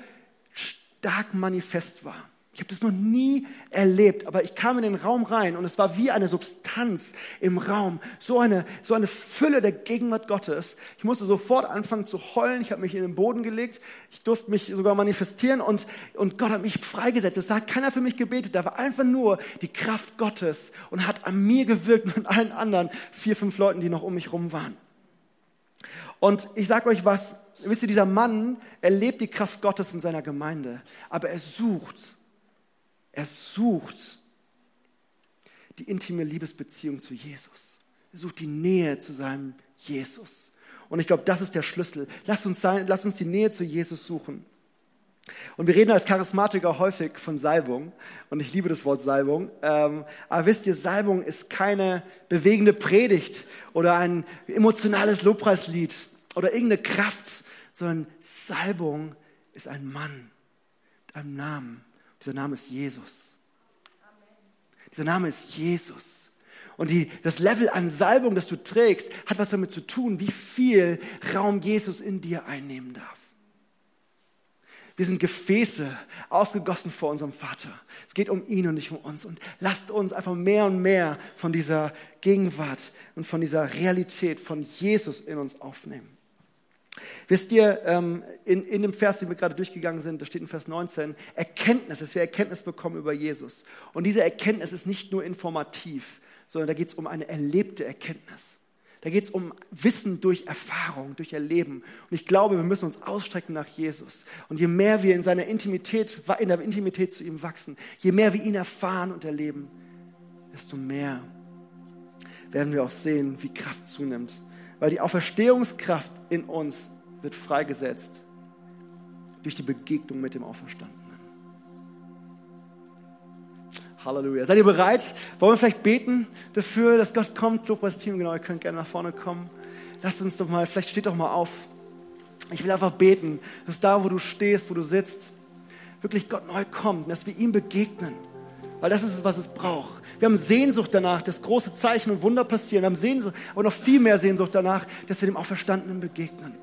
stark manifest war. Ich habe das noch nie erlebt, aber ich kam in den Raum rein und es war wie eine Substanz im Raum, so eine, so eine Fülle der Gegenwart Gottes. Ich musste sofort anfangen zu heulen, ich habe mich in den Boden gelegt, ich durfte mich sogar manifestieren und, und Gott hat mich freigesetzt. Es hat keiner für mich gebetet, da war einfach nur die Kraft Gottes und hat an mir gewirkt und allen anderen vier, fünf Leuten, die noch um mich rum waren. Und ich sage euch was, wisst ihr, dieser Mann erlebt die Kraft Gottes in seiner Gemeinde, aber er sucht er sucht die intime Liebesbeziehung zu Jesus. Er sucht die Nähe zu seinem Jesus. Und ich glaube, das ist der Schlüssel. Lass uns, sein, lass uns die Nähe zu Jesus suchen. Und wir reden als Charismatiker häufig von Salbung. Und ich liebe das Wort Salbung. Ähm, aber wisst ihr, Salbung ist keine bewegende Predigt oder ein emotionales Lobpreislied oder irgendeine Kraft, sondern Salbung ist ein Mann mit einem Namen. Dieser Name ist Jesus. Dieser Name ist Jesus. Und die, das Level an Salbung, das du trägst, hat was damit zu tun, wie viel Raum Jesus in dir einnehmen darf. Wir sind Gefäße, ausgegossen vor unserem Vater. Es geht um ihn und nicht um uns. Und lasst uns einfach mehr und mehr von dieser Gegenwart und von dieser Realität von Jesus in uns aufnehmen. Wisst ihr, ähm, in, in dem Vers, den wir gerade durchgegangen sind, da steht in Vers 19, Erkenntnis, dass wir Erkenntnis bekommen über Jesus. Und diese Erkenntnis ist nicht nur informativ, sondern da geht es um eine erlebte Erkenntnis. Da geht es um Wissen durch Erfahrung, durch Erleben. Und ich glaube, wir müssen uns ausstrecken nach Jesus. Und je mehr wir in seiner Intimität, in der Intimität zu ihm wachsen, je mehr wir ihn erfahren und erleben, desto mehr werden wir auch sehen, wie Kraft zunimmt weil die Auferstehungskraft in uns wird freigesetzt durch die Begegnung mit dem Auferstandenen. Halleluja. Seid ihr bereit? Wollen wir vielleicht beten dafür, dass Gott kommt? Lobpreisteam, genau, ihr könnt gerne nach vorne kommen. Lasst uns doch mal, vielleicht steht doch mal auf. Ich will einfach beten, dass da, wo du stehst, wo du sitzt, wirklich Gott neu kommt, dass wir ihm begegnen. Weil das ist es, was es braucht. Wir haben Sehnsucht danach, dass große Zeichen und Wunder passieren. Wir haben Sehnsucht, aber noch viel mehr Sehnsucht danach, dass wir dem Auferstandenen begegnen.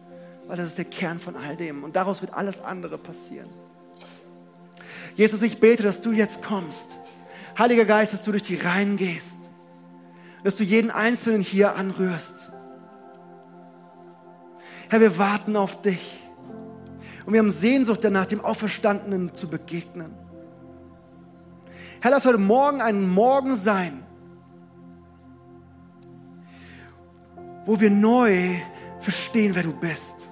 Weil das ist der Kern von all dem. Und daraus wird alles andere passieren. Jesus, ich bete, dass du jetzt kommst. Heiliger Geist, dass du durch die Reihen gehst. Dass du jeden Einzelnen hier anrührst. Herr, wir warten auf dich. Und wir haben Sehnsucht danach, dem Auferstandenen zu begegnen. Herr, lass heute Morgen ein Morgen sein, wo wir neu verstehen, wer du bist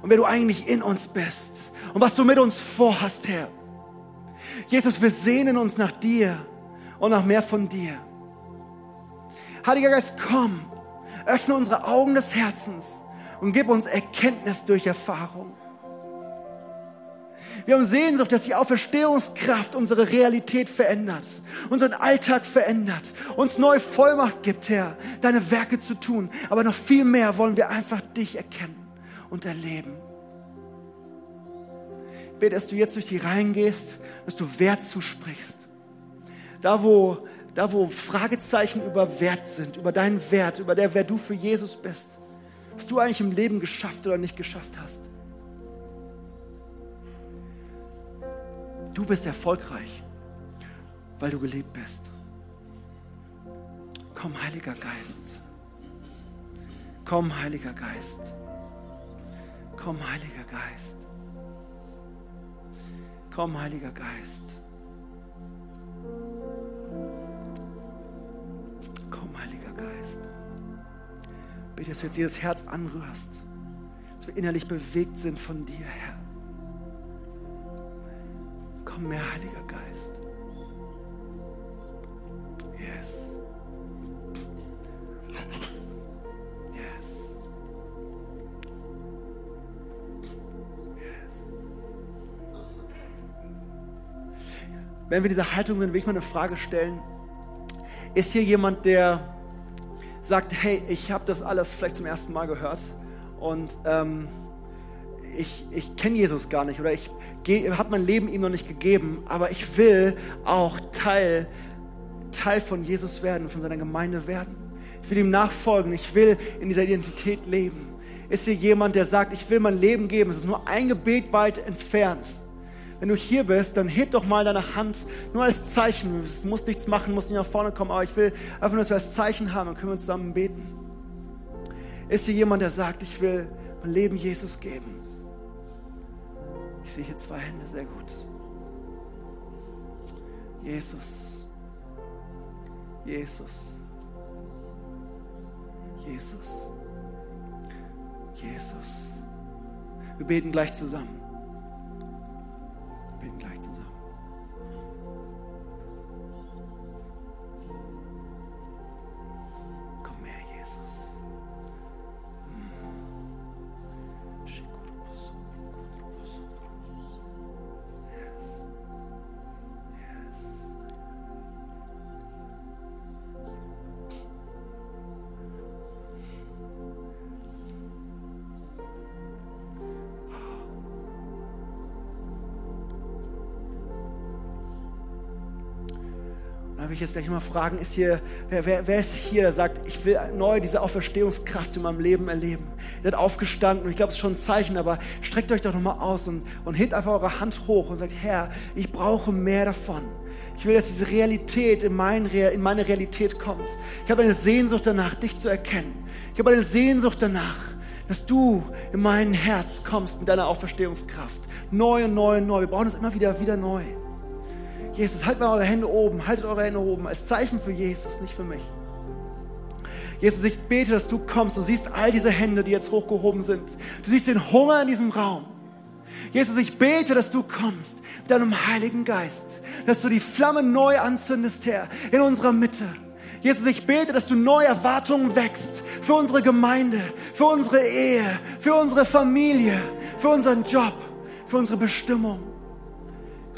und wer du eigentlich in uns bist und was du mit uns vorhast, Herr. Jesus, wir sehnen uns nach dir und nach mehr von dir. Heiliger Geist, komm, öffne unsere Augen des Herzens und gib uns Erkenntnis durch Erfahrung. Wir haben Sehnsucht, dass die Auferstehungskraft unsere Realität verändert, unseren Alltag verändert, uns neue Vollmacht gibt, Herr, deine Werke zu tun. Aber noch viel mehr wollen wir einfach dich erkennen und erleben. Ich bete, dass du jetzt durch die Reihen gehst, dass du Wert zusprichst. Da, wo, da, wo Fragezeichen über Wert sind, über deinen Wert, über der, wer du für Jesus bist, was du eigentlich im Leben geschafft oder nicht geschafft hast. Du bist erfolgreich, weil du geliebt bist. Komm, Heiliger Geist. Komm, Heiliger Geist. Komm, Heiliger Geist. Komm, Heiliger Geist. Komm, Heiliger Geist. Bitte, dass du jetzt jedes Herz anrührst, dass wir innerlich bewegt sind von dir, Herr. Komm mehr, Heiliger Geist. Yes. Yes. Yes. Wenn wir diese Haltung sind, will ich mal eine Frage stellen. Ist hier jemand, der sagt, hey, ich habe das alles vielleicht zum ersten Mal gehört und ähm, ich, ich kenne Jesus gar nicht oder ich habe mein Leben ihm noch nicht gegeben, aber ich will auch Teil, Teil von Jesus werden, von seiner Gemeinde werden. Ich will ihm nachfolgen, ich will in dieser Identität leben, Ist hier jemand, der sagt, ich will mein Leben geben? Es ist nur ein Gebet weit entfernt. Wenn du hier bist, dann heb doch mal deine Hand nur als Zeichen. Du musst nichts machen, musst nicht nach vorne kommen, aber ich will einfach nur, dass wir als Zeichen haben und können wir zusammen beten. Ist hier jemand, der sagt, ich will mein Leben Jesus geben? Ich sehe hier zwei Hände, sehr gut. Jesus. Jesus. Jesus. Jesus. Wir beten gleich zusammen. Wir beten gleich zusammen. Da will ich jetzt gleich mal fragen, ist hier, wer, wer, wer ist hier, der sagt, ich will neu diese Auferstehungskraft in meinem Leben erleben. Ihr seid aufgestanden und ich glaube, es ist schon ein Zeichen, aber streckt euch doch nochmal aus und, und hebt einfach eure Hand hoch und sagt, Herr, ich brauche mehr davon. Ich will, dass diese Realität in, mein, in meine Realität kommt. Ich habe eine Sehnsucht danach, dich zu erkennen. Ich habe eine Sehnsucht danach, dass du in mein Herz kommst mit deiner Auferstehungskraft. Neu und neu und neu. Wir brauchen es immer wieder, wieder neu. Jesus, haltet mal eure Hände oben, haltet eure Hände oben als Zeichen für Jesus, nicht für mich. Jesus, ich bete, dass du kommst. Du siehst all diese Hände, die jetzt hochgehoben sind. Du siehst den Hunger in diesem Raum. Jesus, ich bete, dass du kommst mit deinem Heiligen Geist, dass du die Flamme neu anzündest, Herr, in unserer Mitte. Jesus, ich bete, dass du neue Erwartungen wächst für unsere Gemeinde, für unsere Ehe, für unsere Familie, für unseren Job, für unsere Bestimmung.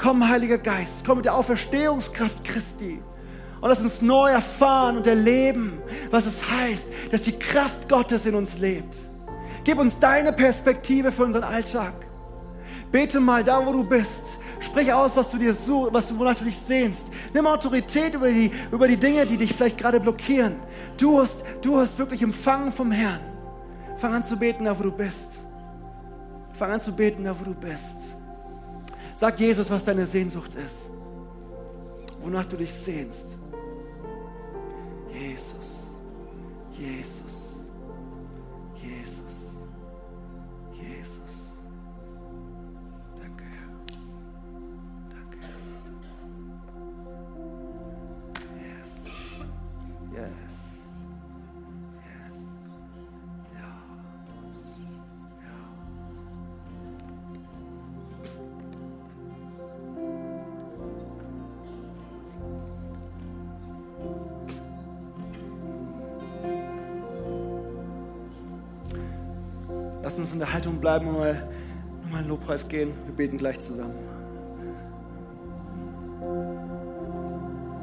Komm, Heiliger Geist, komm mit der Auferstehungskraft Christi und lass uns neu erfahren und erleben, was es heißt, dass die Kraft Gottes in uns lebt. Gib uns deine Perspektive für unseren Alltag. Bete mal da, wo du bist. Sprich aus, was du dir suchst, was du, wonach du dich sehnst. Nimm Autorität über die, über die Dinge, die dich vielleicht gerade blockieren. Du hast, du hast wirklich empfangen vom Herrn. Fang an zu beten, da wo du bist. Fang an zu beten, da wo du bist. Sag Jesus, was deine Sehnsucht ist. Wonach du dich sehnst. Jesus, Jesus, uns in der Haltung bleiben und mal, mal in Lobpreis gehen. Wir beten gleich zusammen.